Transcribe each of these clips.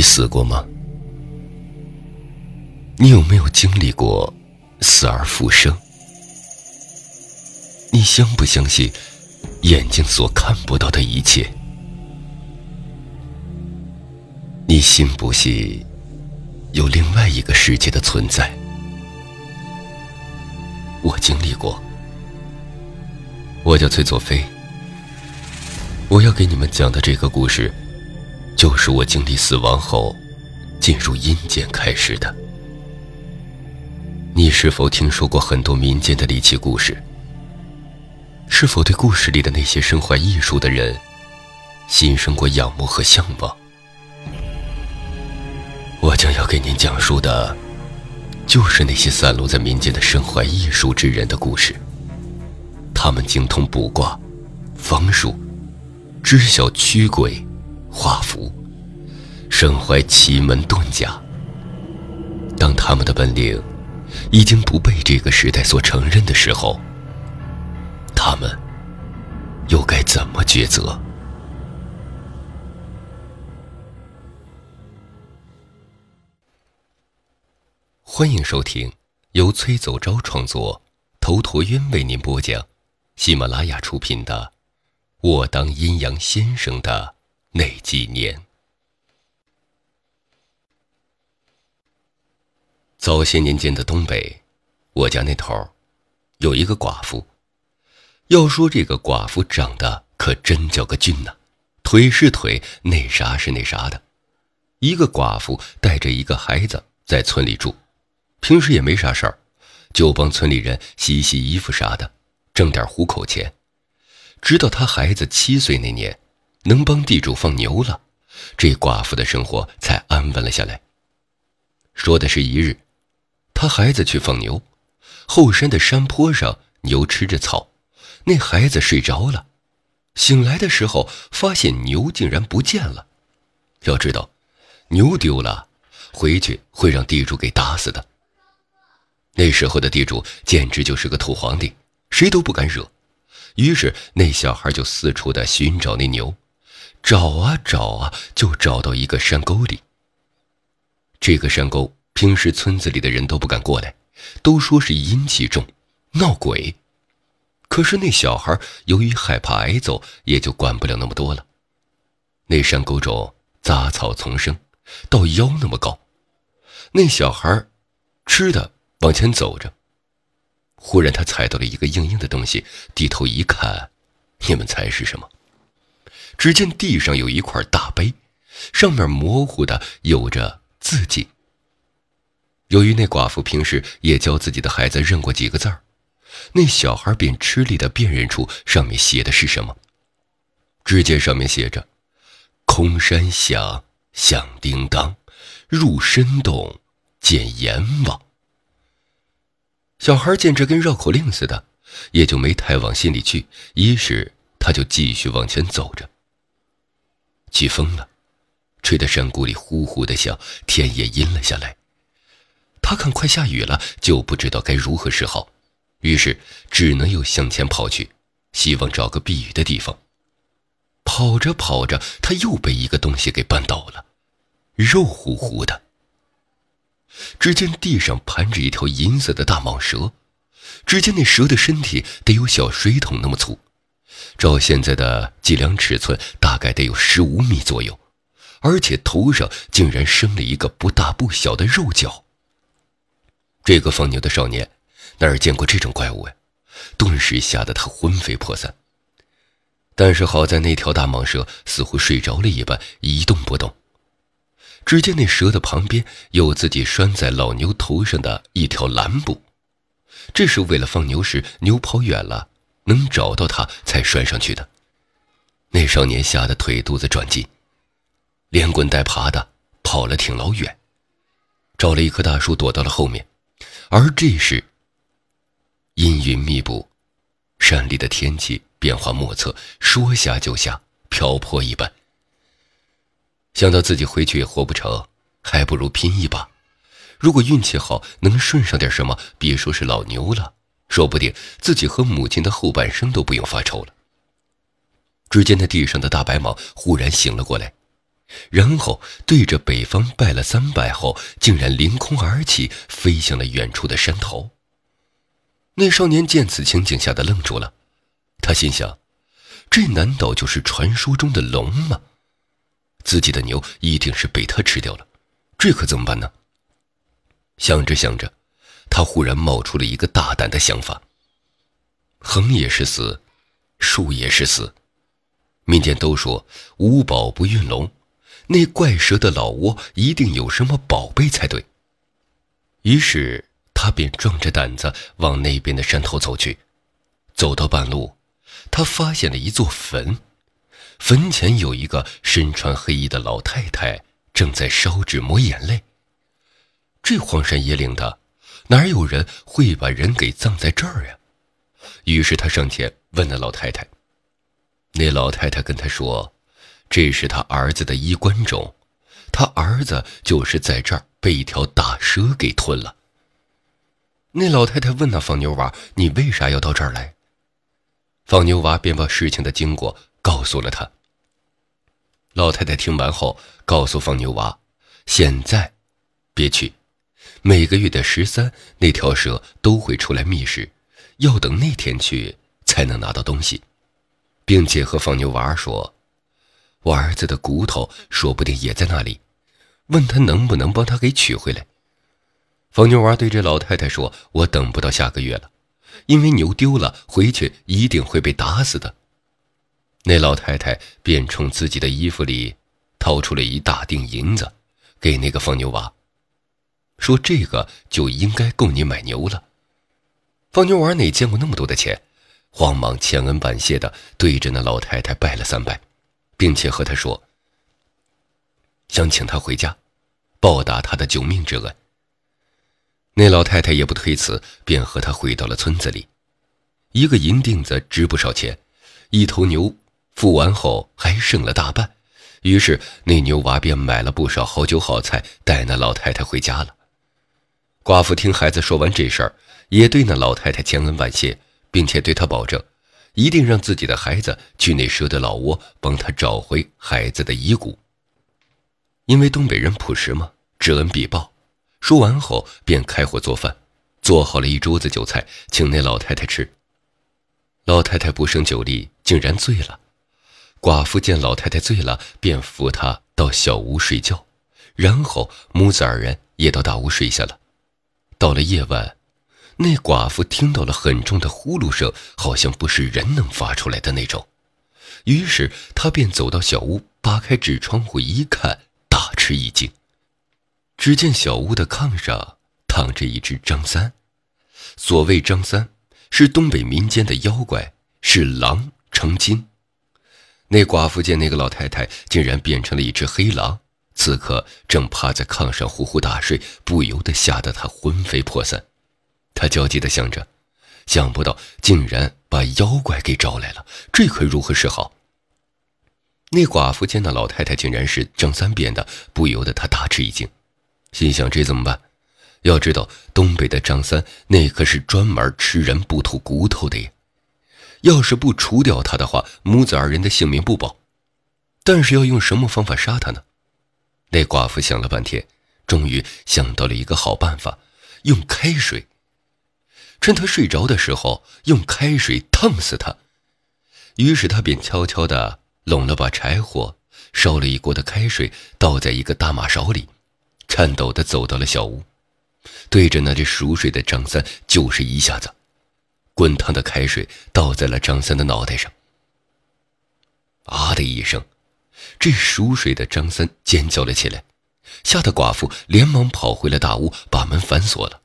你死过吗？你有没有经历过死而复生？你相不相信眼睛所看不到的一切？你信不信有另外一个世界的存在？我经历过。我叫崔佐飞。我要给你们讲的这个故事，就是我经历死亡后进入阴间开始的。你是否听说过很多民间的离奇故事？是否对故事里的那些身怀异术的人心生过仰慕和向往？我将要给您讲述的，就是那些散落在民间的身怀异术之人的故事。他们精通卜卦、方术。知晓驱鬼、画符，身怀奇门遁甲。当他们的本领已经不被这个时代所承认的时候，他们又该怎么抉择？欢迎收听由崔走昭创作、头陀渊为您播讲、喜马拉雅出品的。我当阴阳先生的那几年，早些年间的东北，我家那头有一个寡妇。要说这个寡妇长得可真叫个俊呐，腿是腿，那啥是那啥的。一个寡妇带着一个孩子在村里住，平时也没啥事儿，就帮村里人洗洗衣服啥的，挣点糊口钱。直到他孩子七岁那年，能帮地主放牛了，这寡妇的生活才安稳了下来。说的是一日，他孩子去放牛，后山的山坡上，牛吃着草，那孩子睡着了，醒来的时候发现牛竟然不见了。要知道，牛丢了，回去会让地主给打死的。那时候的地主简直就是个土皇帝，谁都不敢惹。于是那小孩就四处的寻找那牛，找啊找啊，就找到一个山沟里。这个山沟平时村子里的人都不敢过来，都说是阴气重，闹鬼。可是那小孩由于害怕挨揍，也就管不了那么多了。那山沟中杂草丛生，到腰那么高。那小孩吃的往前走着。忽然，他踩到了一个硬硬的东西，低头一看，你们猜是什么？只见地上有一块大碑，上面模糊的有着字迹。由于那寡妇平时也教自己的孩子认过几个字儿，那小孩便吃力的辨认出上面写的是什么。只见上面写着：“空山响响叮当，入深洞见阎王。”小孩见这跟绕口令似的，也就没太往心里去。于是他就继续往前走着。起风了，吹得山谷里呼呼的响，天也阴了下来。他看快下雨了，就不知道该如何是好，于是只能又向前跑去，希望找个避雨的地方。跑着跑着，他又被一个东西给绊倒了，肉乎乎的。只见地上盘着一条银色的大蟒蛇，只见那蛇的身体得有小水桶那么粗，照现在的计量尺寸，大概得有十五米左右，而且头上竟然生了一个不大不小的肉角。这个放牛的少年哪儿见过这种怪物呀？顿时吓得他魂飞魄散。但是好在那条大蟒蛇似乎睡着了一般，一动不动。只见那蛇的旁边有自己拴在老牛头上的一条蓝布，这是为了放牛时牛跑远了能找到他才拴上去的。那少年吓得腿肚子转筋，连滚带爬的跑了挺老远，找了一棵大树躲到了后面。而这时，阴云密布，山里的天气变化莫测，说下就下，瓢泼一般。想到自己回去也活不成，还不如拼一把。如果运气好，能顺上点什么，别说是老牛了，说不定自己和母亲的后半生都不用发愁了。只见那地上的大白蟒忽然醒了过来，然后对着北方拜了三拜后，竟然凌空而起，飞向了远处的山头。那少年见此情景，吓得愣住了。他心想：这难道就是传说中的龙吗？自己的牛一定是被他吃掉了，这可怎么办呢？想着想着，他忽然冒出了一个大胆的想法：横也是死，竖也是死。民间都说无宝不运龙，那怪蛇的老窝一定有什么宝贝才对。于是他便壮着胆子往那边的山头走去。走到半路，他发现了一座坟，坟前有一个身穿黑衣的老太太正在烧纸抹眼泪。这荒山野岭的，哪有人会把人给葬在这儿呀？于是他上前问那老太太。那老太太跟他说：“这是他儿子的衣冠冢，他儿子就是在这儿被一条大蛇给吞了。”那老太太问那放牛娃：“你为啥要到这儿来？”放牛娃便把事情的经过告诉了他。老太太听完后，告诉放牛娃：“现在别去，每个月的十三，那条蛇都会出来觅食，要等那天去才能拿到东西。”并且和放牛娃说：“我儿子的骨头说不定也在那里，问他能不能帮他给取回来。”放牛娃对这老太太说：“我等不到下个月了，因为牛丢了，回去一定会被打死的。”那老太太便从自己的衣服里掏出了一大锭银子，给那个放牛娃，说：“这个就应该够你买牛了。”放牛娃哪见过那么多的钱？慌忙千恩万谢的对着那老太太拜了三拜，并且和她说：“想请她回家，报答她的救命之恩。”那老太太也不推辞，便和他回到了村子里。一个银锭子值不少钱，一头牛付完后还剩了大半，于是那牛娃便买了不少好酒好菜，带那老太太回家了。寡妇听孩子说完这事儿，也对那老太太千恩万谢。并且对他保证，一定让自己的孩子去那蛇的老窝，帮他找回孩子的遗骨。因为东北人朴实嘛，知恩必报。说完后，便开火做饭，做好了一桌子酒菜，请那老太太吃。老太太不胜酒力，竟然醉了。寡妇见老太太醉了，便扶她到小屋睡觉，然后母子二人也到大屋睡下了。到了夜晚。那寡妇听到了很重的呼噜声，好像不是人能发出来的那种。于是她便走到小屋，扒开纸窗户一看，大吃一惊。只见小屋的炕上躺着一只张三。所谓张三，是东北民间的妖怪，是狼成精。那寡妇见那个老太太竟然变成了一只黑狼，此刻正趴在炕上呼呼大睡，不由得吓得他魂飞魄散。他焦急地想着，想不到竟然把妖怪给招来了，这可如何是好？那寡妇见那老太太竟然是张三变的，不由得他大吃一惊，心想：这怎么办？要知道，东北的张三那可是专门吃人不吐骨头的呀！要是不除掉他的话，母子二人的性命不保。但是要用什么方法杀他呢？那寡妇想了半天，终于想到了一个好办法：用开水。趁他睡着的时候，用开水烫死他。于是他便悄悄地拢了把柴火，烧了一锅的开水，倒在一个大马勺里，颤抖地走到了小屋，对着那只熟睡的张三就是一下子，滚烫的开水倒在了张三的脑袋上。啊的一声，这熟睡的张三尖叫了起来，吓得寡妇连忙跑回了大屋，把门反锁了。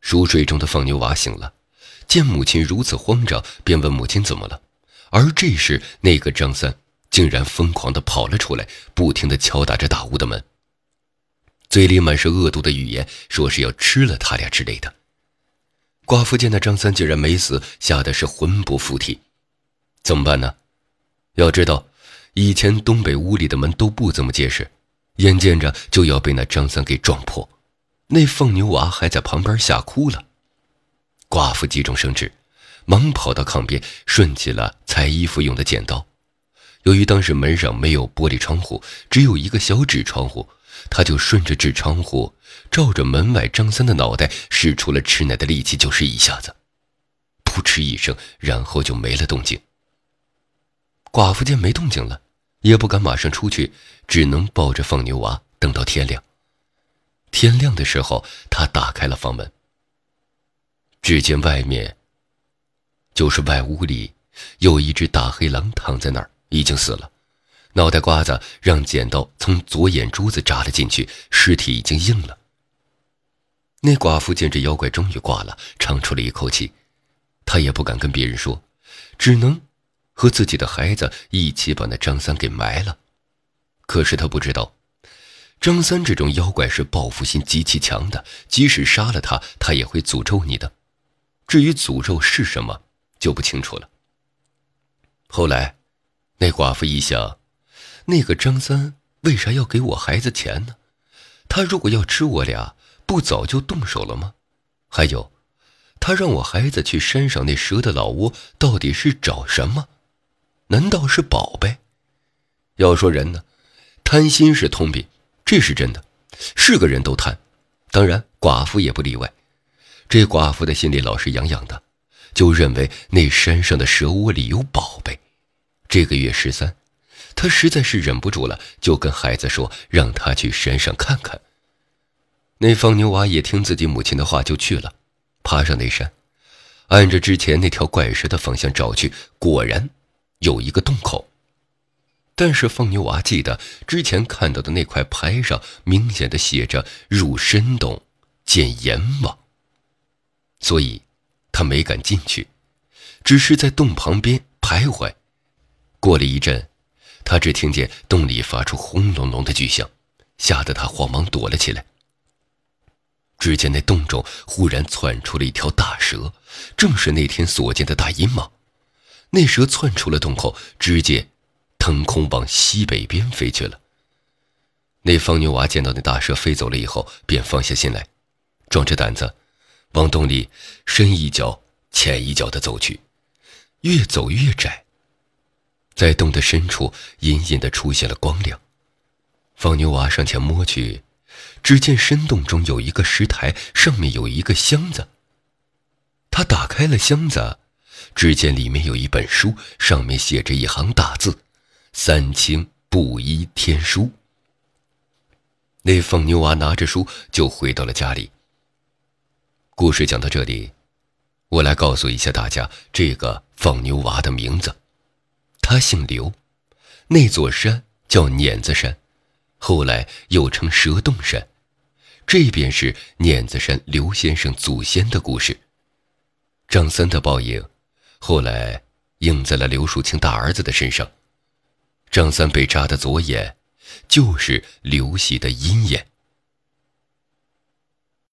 熟睡中的放牛娃醒了，见母亲如此慌张，便问母亲怎么了。而这时，那个张三竟然疯狂地跑了出来，不停地敲打着大屋的门，嘴里满是恶毒的语言，说是要吃了他俩之类的。寡妇见那张三竟然没死，吓得是魂不附体。怎么办呢？要知道，以前东北屋里的门都不怎么结实，眼见着就要被那张三给撞破。那放牛娃还在旁边吓哭了，寡妇急中生智，忙跑到炕边，顺起了裁衣服用的剪刀，由于当时门上没有玻璃窗户，只有一个小纸窗户，他就顺着纸窗户照着门外张三的脑袋，使出了吃奶的力气，就是一下子，噗嗤一声，然后就没了动静。寡妇见没动静了，也不敢马上出去，只能抱着放牛娃等到天亮。天亮的时候，他打开了房门，只见外面就是外屋里有一只大黑狼躺在那儿。已经死了，脑袋瓜子让剪刀从左眼珠子扎了进去，尸体已经硬了。那寡妇见这妖怪终于挂了，长出了一口气，她也不敢跟别人说，只能和自己的孩子一起把那张三给埋了。可是他不知道，张三这种妖怪是报复心极其强的，即使杀了他，他也会诅咒你的。至于诅咒是什么，就不清楚了。后来。那寡妇一想，那个张三为啥要给我孩子钱呢？他如果要吃我俩，不早就动手了吗？还有，他让我孩子去山上那蛇的老窝，到底是找什么？难道是宝贝？要说人呢，贪心是通病，这是真的，是个人都贪，当然寡妇也不例外。这寡妇的心里老是痒痒的，就认为那山上的蛇窝里有宝贝。这个月十三，他实在是忍不住了，就跟孩子说，让他去山上看看。那放牛娃也听自己母亲的话，就去了，爬上那山，按着之前那条怪蛇的方向找去，果然有一个洞口。但是放牛娃记得之前看到的那块牌上明显的写着“入深洞见阎王”，所以他没敢进去，只是在洞旁边徘徊。过了一阵，他只听见洞里发出轰隆隆的巨响，吓得他慌忙躲了起来。只见那洞中忽然窜出了一条大蛇，正是那天所见的大阴蟒。那蛇窜出了洞后，直接腾空往西北边飞去了。那放牛娃见到那大蛇飞走了以后，便放下心来，壮着胆子往洞里深一脚浅一脚的走去，越走越窄。在洞的深处，隐隐的出现了光亮。放牛娃上前摸去，只见深洞中有一个石台，上面有一个箱子。他打开了箱子，只见里面有一本书，上面写着一行大字：“三清布衣天书。”那放牛娃拿着书就回到了家里。故事讲到这里，我来告诉一下大家这个放牛娃的名字。他姓刘，那座山叫碾子山，后来又称蛇洞山。这便是碾子山刘先生祖先的故事。张三的报应，后来应在了刘树清大儿子的身上。张三被扎的左眼，就是刘喜的阴眼。